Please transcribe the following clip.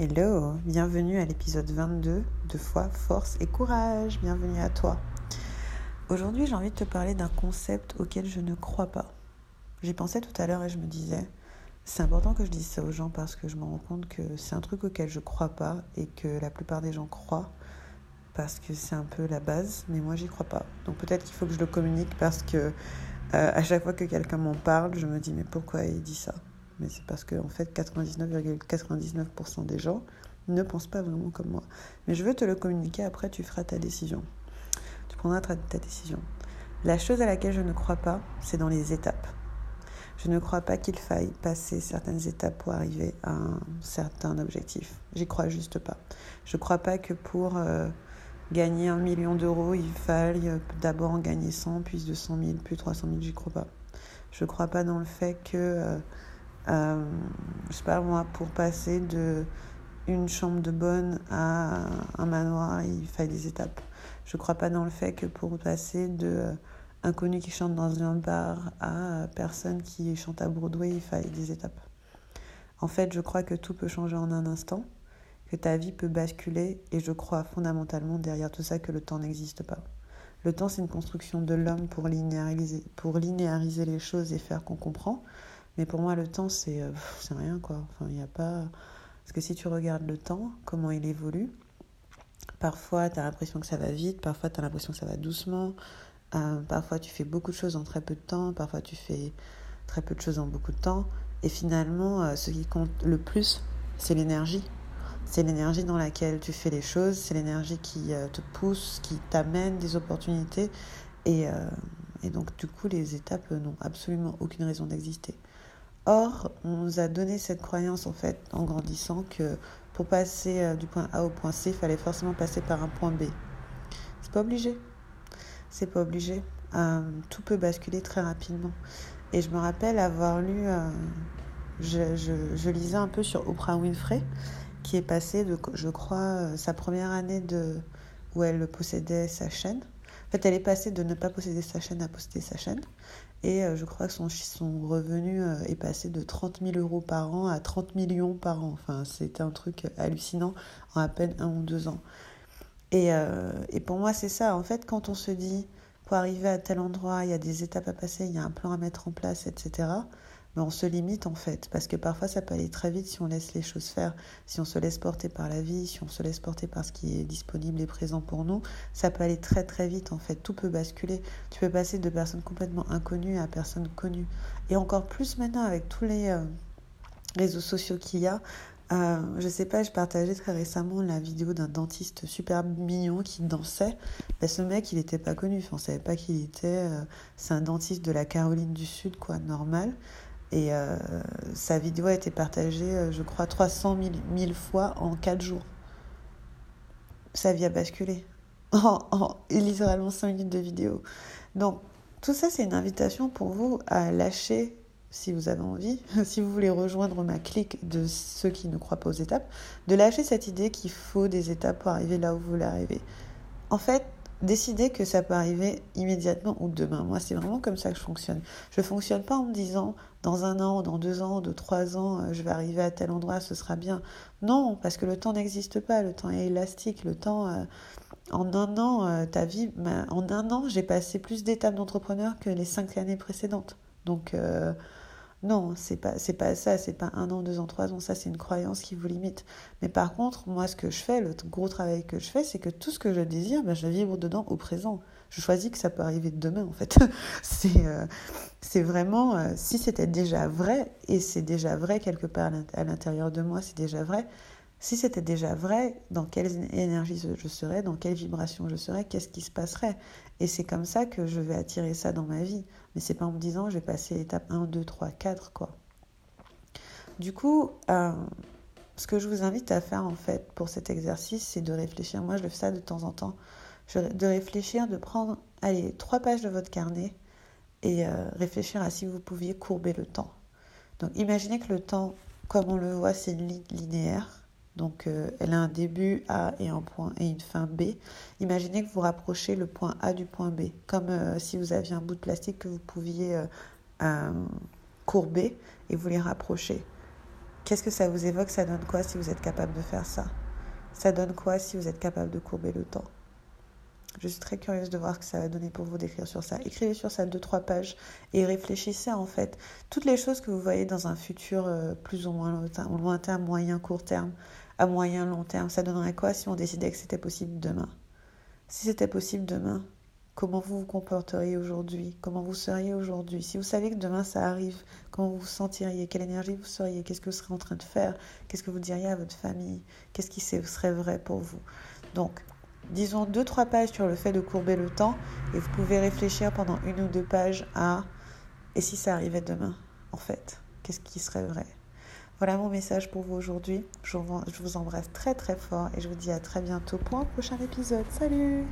Hello, bienvenue à l'épisode 22 de Foi, Force et Courage. Bienvenue à toi. Aujourd'hui, j'ai envie de te parler d'un concept auquel je ne crois pas. J'y pensais tout à l'heure et je me disais, c'est important que je dise ça aux gens parce que je me rends compte que c'est un truc auquel je crois pas et que la plupart des gens croient parce que c'est un peu la base, mais moi j'y crois pas. Donc peut-être qu'il faut que je le communique parce que euh, à chaque fois que quelqu'un m'en parle, je me dis mais pourquoi il dit ça? Mais c'est parce que en fait 99,99% des gens ne pensent pas vraiment comme moi. Mais je veux te le communiquer, après tu feras ta décision. Tu prendras ta, décision. La chose à laquelle je ne crois pas, c'est dans les étapes. Je ne crois pas qu'il faille passer certaines étapes pour arriver à un certain objectif. J'y crois juste pas. Je ne crois pas que pour euh, gagner un million d'euros, il faille d'abord en gagner 100, puis 200 000, puis 300 000. J'y crois pas. Je ne crois pas dans le fait que euh, euh, je sais pas moi, pour passer de une chambre de bonne à un manoir, il faille des étapes. Je crois pas dans le fait que pour passer de inconnu qui chante dans un bar à personne qui chante à Broadway, il faille des étapes. En fait, je crois que tout peut changer en un instant, que ta vie peut basculer, et je crois fondamentalement derrière tout ça que le temps n'existe pas. Le temps, c'est une construction de l'homme pour linéariser, pour linéariser les choses et faire qu'on comprend. Mais pour moi, le temps, c'est euh, rien, quoi. Enfin, il a pas... Parce que si tu regardes le temps, comment il évolue, parfois, tu as l'impression que ça va vite, parfois, tu as l'impression que ça va doucement, euh, parfois, tu fais beaucoup de choses en très peu de temps, parfois, tu fais très peu de choses en beaucoup de temps. Et finalement, euh, ce qui compte le plus, c'est l'énergie. C'est l'énergie dans laquelle tu fais les choses, c'est l'énergie qui te pousse, qui t'amène des opportunités. Et donc, du coup, les étapes n'ont absolument aucune raison d'exister. Or, on nous a donné cette croyance en fait en grandissant que pour passer euh, du point A au point C, il fallait forcément passer par un point B. C'est pas obligé. C'est pas obligé. Euh, tout peut basculer très rapidement. Et je me rappelle avoir lu, euh, je, lisais un peu sur Oprah Winfrey, qui est passée de, je crois, sa première année de, où elle possédait sa chaîne. En fait, elle est passée de ne pas posséder sa chaîne à posséder sa chaîne. Et euh, je crois que son, son revenu euh, est passé de 30 000 euros par an à 30 millions par an. Enfin, c'était un truc hallucinant en à peine un ou deux ans. Et, euh, et pour moi, c'est ça. En fait, quand on se dit, pour arriver à tel endroit, il y a des étapes à passer, il y a un plan à mettre en place, etc on se limite en fait, parce que parfois ça peut aller très vite si on laisse les choses faire, si on se laisse porter par la vie, si on se laisse porter par ce qui est disponible et présent pour nous, ça peut aller très très vite en fait, tout peut basculer. Tu peux passer de personnes complètement inconnues à personnes connues. Et encore plus maintenant avec tous les euh, réseaux sociaux qu'il y a, euh, je sais pas, je partageais très récemment la vidéo d'un dentiste super mignon qui dansait. Ben, ce mec, il n'était pas connu. On savait pas qui il était. Euh, c'est un dentiste de la Caroline du Sud, quoi, normal. Et euh, sa vidéo a été partagée, euh, je crois, 300 000, fois en 4 jours. Sa vie a basculé. En, en littéralement 5 minutes de vidéo. Donc, tout ça, c'est une invitation pour vous à lâcher, si vous avez envie, si vous voulez rejoindre ma clique de ceux qui ne croient pas aux étapes, de lâcher cette idée qu'il faut des étapes pour arriver là où vous voulez arriver. En fait, décider que ça peut arriver immédiatement ou demain. Moi, c'est vraiment comme ça que je fonctionne. Je fonctionne pas en me disant dans un an, dans deux ans, dans trois ans, euh, je vais arriver à tel endroit, ce sera bien. Non, parce que le temps n'existe pas. Le temps est élastique. Le temps, euh, en un an, euh, ta vie, ben, en un an, j'ai passé plus d'étapes d'entrepreneur que les cinq années précédentes. Donc non, c'est pas c'est pas ça, c'est pas un an, deux ans, trois ans, ça c'est une croyance qui vous limite. Mais par contre, moi ce que je fais, le gros travail que je fais, c'est que tout ce que je désire, ben, je vibre dedans au présent. Je choisis que ça peut arriver demain en fait. c'est euh, c'est vraiment euh, si c'était déjà vrai et c'est déjà vrai quelque part à l'intérieur de moi, c'est déjà vrai. Si c'était déjà vrai, dans quelle énergie je serais, dans quelle vibration je serais, qu'est-ce qui se passerait? Et c'est comme ça que je vais attirer ça dans ma vie. Mais c'est pas en me disant je vais passer l'étape 1, 2, 3, 4, quoi. Du coup, euh, ce que je vous invite à faire en fait pour cet exercice, c'est de réfléchir. Moi, je le fais ça de temps en temps. de réfléchir, de prendre, allez, trois pages de votre carnet et euh, réfléchir à si vous pouviez courber le temps. Donc, imaginez que le temps, comme on le voit, c'est linéaire donc, euh, elle a un début A et un point et une fin B. Imaginez que vous rapprochez le point A du point B, comme euh, si vous aviez un bout de plastique que vous pouviez euh, courber et vous les rapprocher. Qu'est-ce que ça vous évoque? Ça donne quoi si vous êtes capable de faire ça? Ça donne quoi si vous êtes capable de courber le temps? Je suis très curieuse de voir ce que ça va donner pour vous d'écrire sur ça. Écrivez sur ça deux, trois pages et réfléchissez en fait. Toutes les choses que vous voyez dans un futur euh, plus ou moins lointain, lointain, moyen, court terme, à moyen, long terme, ça donnerait quoi si on décidait que c'était possible demain? Si c'était possible demain, comment vous vous comporteriez aujourd'hui? Comment vous seriez aujourd'hui? Si vous saviez que demain ça arrive, comment vous vous sentiriez? Quelle énergie vous seriez? Qu'est-ce que vous serez en train de faire? Qu'est-ce que vous diriez à votre famille? Qu'est-ce qui serait vrai pour vous? Donc, disons deux, trois pages sur le fait de courber le temps et vous pouvez réfléchir pendant une ou deux pages à et si ça arrivait demain, en fait, qu'est-ce qui serait vrai? Voilà mon message pour vous aujourd'hui. Je vous embrasse très très fort et je vous dis à très bientôt pour un prochain épisode. Salut